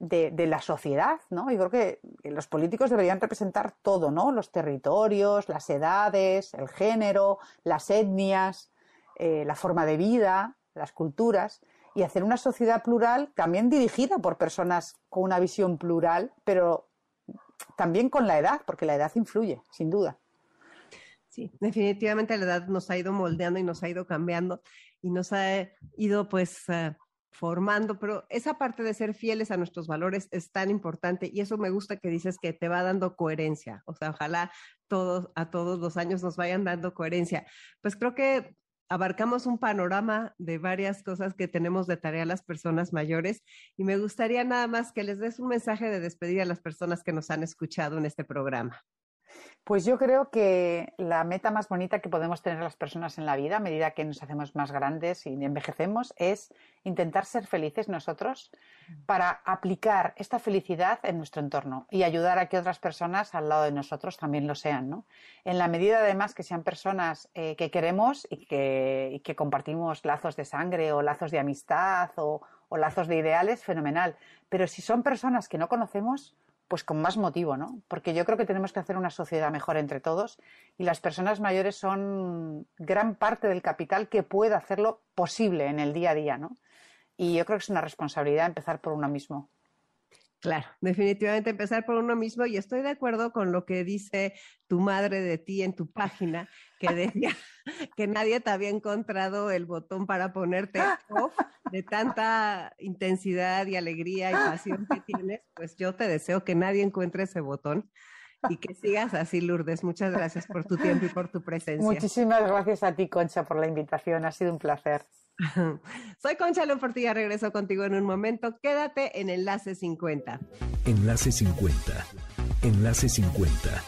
de, de, la sociedad, ¿no? Yo creo que los políticos deberían representar todo, ¿no? Los territorios, las edades, el género, las etnias, eh, la forma de vida, las culturas y hacer una sociedad plural también dirigida por personas con una visión plural, pero también con la edad, porque la edad influye, sin duda. Sí, definitivamente la edad nos ha ido moldeando y nos ha ido cambiando y nos ha ido pues eh, formando, pero esa parte de ser fieles a nuestros valores es tan importante y eso me gusta que dices que te va dando coherencia, o sea, ojalá todos a todos los años nos vayan dando coherencia. Pues creo que abarcamos un panorama de varias cosas que tenemos de tarea las personas mayores y me gustaría nada más que les des un mensaje de despedida a las personas que nos han escuchado en este programa. Pues yo creo que la meta más bonita que podemos tener las personas en la vida a medida que nos hacemos más grandes y envejecemos es intentar ser felices nosotros para aplicar esta felicidad en nuestro entorno y ayudar a que otras personas al lado de nosotros también lo sean. ¿no? En la medida además que sean personas eh, que queremos y que, y que, compartimos lazos de sangre o lazos de amistad o, o lazos de ideales, fenomenal. Pero si son personas que no conocemos, pues con más motivo, ¿no? Porque yo creo que tenemos que hacer una sociedad mejor entre todos y las personas mayores son gran parte del capital que puede hacerlo posible en el día a día, ¿no? Y yo creo que es una responsabilidad empezar por uno mismo. Claro, definitivamente empezar por uno mismo y estoy de acuerdo con lo que dice tu madre de ti en tu página, que decía que nadie te había encontrado el botón para ponerte off de tanta intensidad y alegría y pasión que tienes, pues yo te deseo que nadie encuentre ese botón y que sigas así, Lourdes. Muchas gracias por tu tiempo y por tu presencia. Muchísimas gracias a ti, Concha, por la invitación. Ha sido un placer. Soy Concha Portilla, regreso contigo en un momento. Quédate en Enlace 50. Enlace 50. Enlace 50.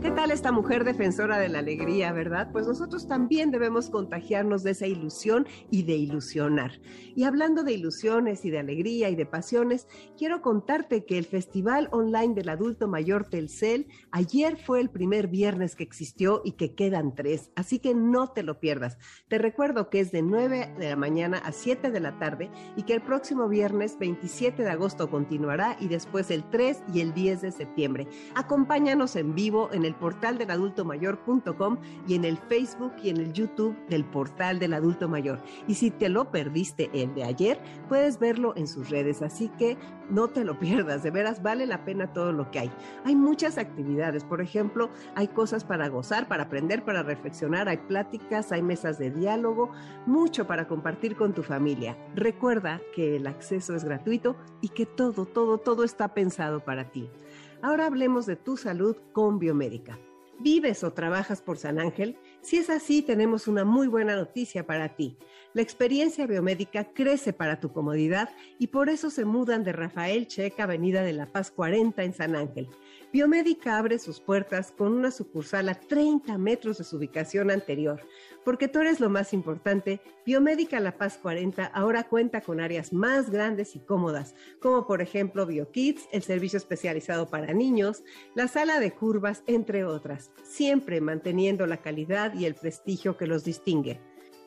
¿Qué tal esta mujer defensora de la alegría, verdad? Pues nosotros también debemos contagiarnos de esa ilusión y de ilusionar. Y hablando de ilusiones y de alegría y de pasiones, quiero contarte que el Festival Online del Adulto Mayor Telcel ayer fue el primer viernes que existió y que quedan tres, así que no te lo pierdas. Te recuerdo que es de 9 de la mañana a 7 de la tarde y que el próximo viernes 27 de agosto continuará y después el 3 y el 10 de septiembre. Acompáñanos en vivo en el portal del adulto mayor.com y en el Facebook y en el YouTube del portal del adulto mayor. Y si te lo perdiste el de ayer, puedes verlo en sus redes, así que no te lo pierdas, de veras vale la pena todo lo que hay. Hay muchas actividades, por ejemplo, hay cosas para gozar, para aprender, para reflexionar, hay pláticas, hay mesas de diálogo, mucho para compartir con tu familia. Recuerda que el acceso es gratuito y que todo, todo, todo está pensado para ti. Ahora hablemos de tu salud con biomédica. ¿Vives o trabajas por San Ángel? Si es así, tenemos una muy buena noticia para ti. La experiencia biomédica crece para tu comodidad y por eso se mudan de Rafael Checa, Avenida de la Paz 40 en San Ángel. Biomédica abre sus puertas con una sucursal a 30 metros de su ubicación anterior. Porque tú eres lo más importante, Biomédica La Paz 40 ahora cuenta con áreas más grandes y cómodas, como por ejemplo BioKids, el servicio especializado para niños, la sala de curvas, entre otras, siempre manteniendo la calidad y el prestigio que los distingue.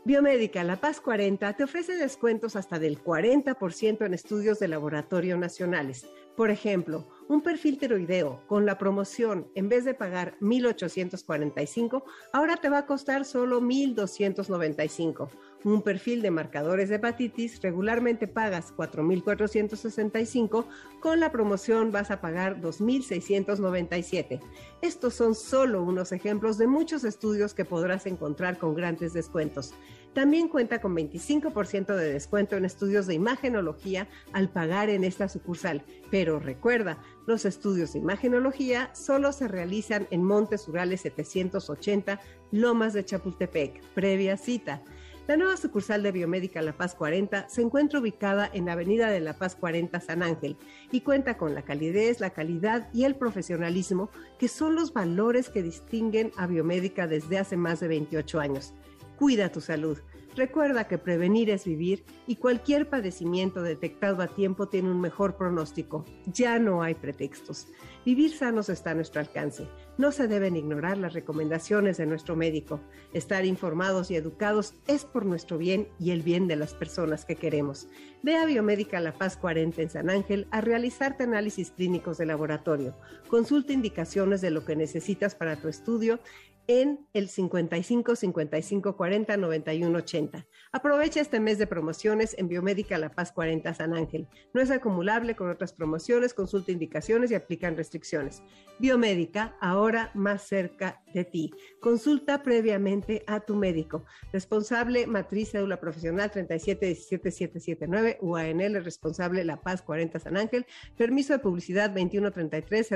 Biomédica La Paz 40 te ofrece descuentos hasta del 40% en estudios de laboratorio nacionales. Por ejemplo, un perfil tiroideo con la promoción, en vez de pagar 1,845, ahora te va a costar solo 1,295. Un perfil de marcadores de hepatitis regularmente pagas 4,465, con la promoción vas a pagar 2,697. Estos son solo unos ejemplos de muchos estudios que podrás encontrar con grandes descuentos. También cuenta con 25% de descuento en estudios de imagenología al pagar en esta sucursal. Pero recuerda, los estudios de imagenología solo se realizan en Montes Urales 780, Lomas de Chapultepec, previa cita. La nueva sucursal de Biomédica La Paz 40 se encuentra ubicada en la Avenida de La Paz 40 San Ángel y cuenta con la calidez, la calidad y el profesionalismo que son los valores que distinguen a Biomédica desde hace más de 28 años. Cuida tu salud. Recuerda que prevenir es vivir y cualquier padecimiento detectado a tiempo tiene un mejor pronóstico. Ya no hay pretextos. Vivir sanos está a nuestro alcance. No se deben ignorar las recomendaciones de nuestro médico. Estar informados y educados es por nuestro bien y el bien de las personas que queremos. Ve a Biomédica La Paz 40 en San Ángel a realizarte análisis clínicos de laboratorio. Consulta indicaciones de lo que necesitas para tu estudio en el 55 55 40 91 80. Aprovecha este mes de promociones en Biomédica La Paz 40 San Ángel. No es acumulable con otras promociones, consulta indicaciones y aplican restricciones. Biomédica, ahora más cerca de ti. Consulta previamente a tu médico. Responsable Matriz Cédula Profesional 3717779 UANL, responsable La Paz 40 San Ángel. Permiso de publicidad 2133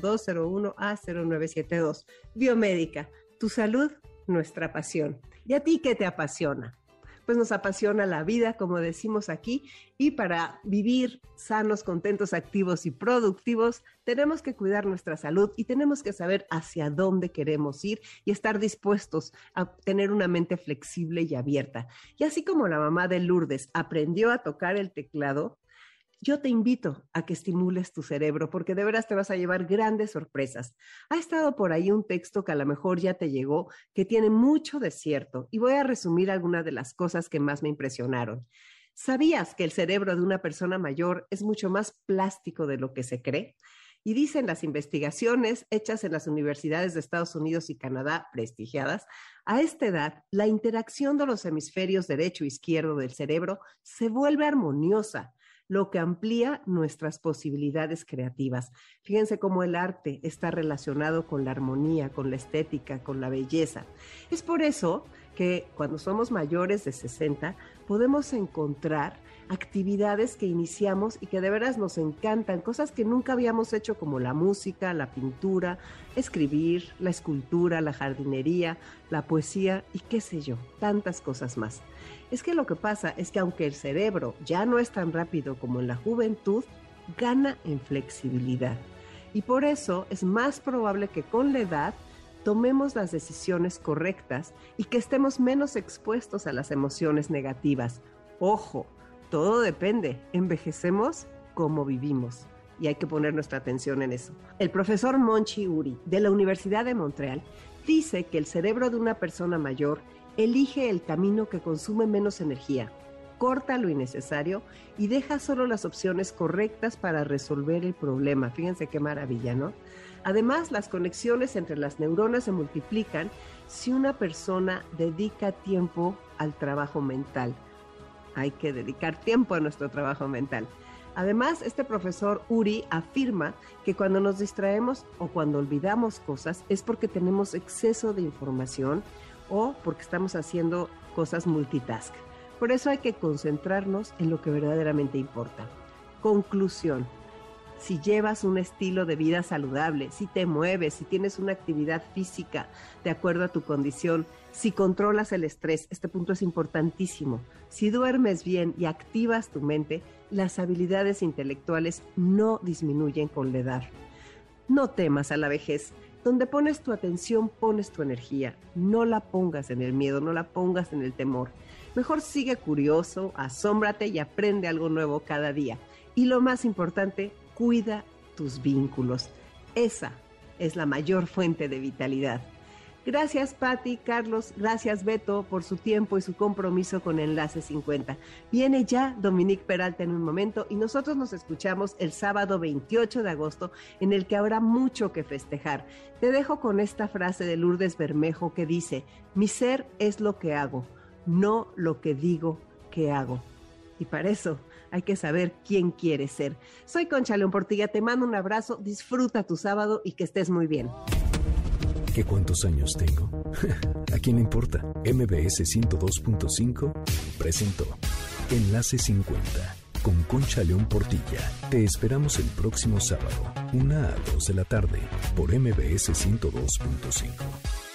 002 01 a 0972. Biomédica tu salud, nuestra pasión. ¿Y a ti qué te apasiona? pues nos apasiona la vida, como decimos aquí, y para vivir sanos, contentos, activos y productivos, tenemos que cuidar nuestra salud y tenemos que saber hacia dónde queremos ir y estar dispuestos a tener una mente flexible y abierta. Y así como la mamá de Lourdes aprendió a tocar el teclado, yo te invito a que estimules tu cerebro porque de veras te vas a llevar grandes sorpresas. Ha estado por ahí un texto que a lo mejor ya te llegó, que tiene mucho de cierto y voy a resumir algunas de las cosas que más me impresionaron. ¿Sabías que el cerebro de una persona mayor es mucho más plástico de lo que se cree? Y dicen las investigaciones hechas en las universidades de Estados Unidos y Canadá prestigiadas, a esta edad la interacción de los hemisferios derecho e izquierdo del cerebro se vuelve armoniosa lo que amplía nuestras posibilidades creativas. Fíjense cómo el arte está relacionado con la armonía, con la estética, con la belleza. Es por eso que cuando somos mayores de 60 podemos encontrar actividades que iniciamos y que de veras nos encantan, cosas que nunca habíamos hecho como la música, la pintura, escribir, la escultura, la jardinería, la poesía y qué sé yo, tantas cosas más. Es que lo que pasa es que aunque el cerebro ya no es tan rápido como en la juventud, gana en flexibilidad. Y por eso es más probable que con la edad tomemos las decisiones correctas y que estemos menos expuestos a las emociones negativas. Ojo, todo depende. Envejecemos como vivimos. Y hay que poner nuestra atención en eso. El profesor Monchi Uri, de la Universidad de Montreal, dice que el cerebro de una persona mayor elige el camino que consume menos energía, corta lo innecesario y deja solo las opciones correctas para resolver el problema. Fíjense qué maravilla, ¿no? Además, las conexiones entre las neuronas se multiplican si una persona dedica tiempo al trabajo mental. Hay que dedicar tiempo a nuestro trabajo mental. Además, este profesor Uri afirma que cuando nos distraemos o cuando olvidamos cosas es porque tenemos exceso de información o porque estamos haciendo cosas multitask. Por eso hay que concentrarnos en lo que verdaderamente importa. Conclusión. Si llevas un estilo de vida saludable, si te mueves, si tienes una actividad física de acuerdo a tu condición, si controlas el estrés, este punto es importantísimo. Si duermes bien y activas tu mente, las habilidades intelectuales no disminuyen con la edad. No temas a la vejez. Donde pones tu atención, pones tu energía. No la pongas en el miedo, no la pongas en el temor. Mejor sigue curioso, asómbrate y aprende algo nuevo cada día. Y lo más importante, cuida tus vínculos. Esa es la mayor fuente de vitalidad. Gracias Patti, Carlos, gracias Beto por su tiempo y su compromiso con Enlace 50. Viene ya Dominique Peralta en un momento y nosotros nos escuchamos el sábado 28 de agosto en el que habrá mucho que festejar. Te dejo con esta frase de Lourdes Bermejo que dice, mi ser es lo que hago, no lo que digo que hago. Y para eso hay que saber quién quiere ser. Soy Concha León Portilla, te mando un abrazo, disfruta tu sábado y que estés muy bien cuántos años tengo? ¿A quién le importa? MBS 102.5 presentó Enlace 50 con Concha León Portilla. Te esperamos el próximo sábado, una a 2 de la tarde, por MBS 102.5.